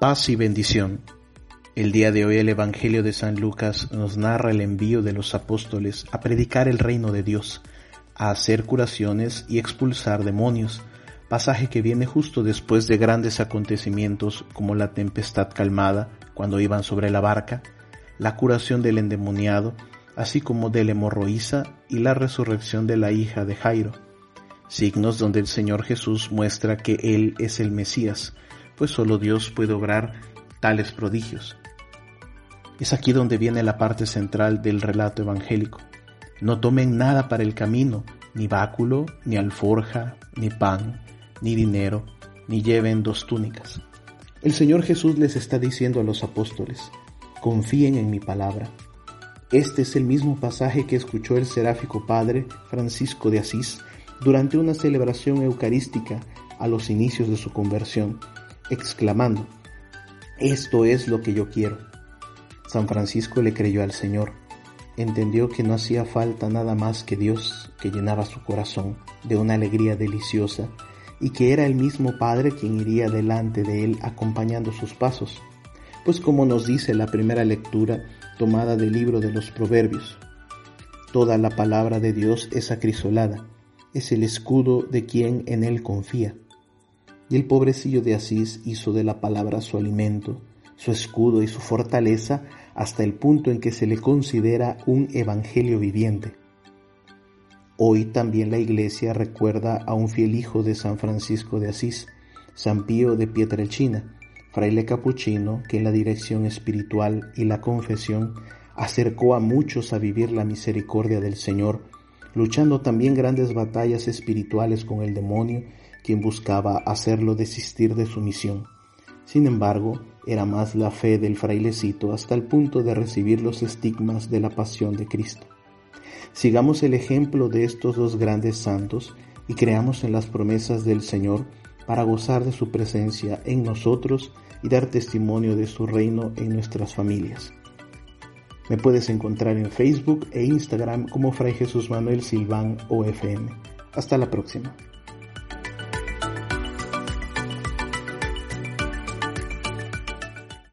Paz y bendición. El día de hoy el Evangelio de San Lucas nos narra el envío de los apóstoles a predicar el reino de Dios, a hacer curaciones y expulsar demonios, pasaje que viene justo después de grandes acontecimientos como la tempestad calmada cuando iban sobre la barca, la curación del endemoniado, así como del hemorroísa y la resurrección de la hija de Jairo, signos donde el Señor Jesús muestra que Él es el Mesías, pues solo Dios puede obrar tales prodigios. Es aquí donde viene la parte central del relato evangélico. No tomen nada para el camino, ni báculo, ni alforja, ni pan, ni dinero, ni lleven dos túnicas. El Señor Jesús les está diciendo a los apóstoles, confíen en mi palabra. Este es el mismo pasaje que escuchó el seráfico padre Francisco de Asís durante una celebración eucarística a los inicios de su conversión exclamando, esto es lo que yo quiero. San Francisco le creyó al Señor, entendió que no hacía falta nada más que Dios que llenaba su corazón de una alegría deliciosa y que era el mismo Padre quien iría delante de él acompañando sus pasos, pues como nos dice la primera lectura tomada del libro de los Proverbios, toda la palabra de Dios es acrisolada, es el escudo de quien en él confía. Y el pobrecillo de Asís hizo de la palabra su alimento, su escudo y su fortaleza hasta el punto en que se le considera un evangelio viviente. Hoy también la Iglesia recuerda a un fiel hijo de San Francisco de Asís, San Pío de Pietrelcina, fraile capuchino que en la dirección espiritual y la confesión acercó a muchos a vivir la misericordia del Señor, luchando también grandes batallas espirituales con el demonio quien buscaba hacerlo desistir de su misión. Sin embargo, era más la fe del frailecito hasta el punto de recibir los estigmas de la pasión de Cristo. Sigamos el ejemplo de estos dos grandes santos y creamos en las promesas del Señor para gozar de su presencia en nosotros y dar testimonio de su reino en nuestras familias. Me puedes encontrar en Facebook e Instagram como Fray Jesús Manuel Silván OFM. Hasta la próxima.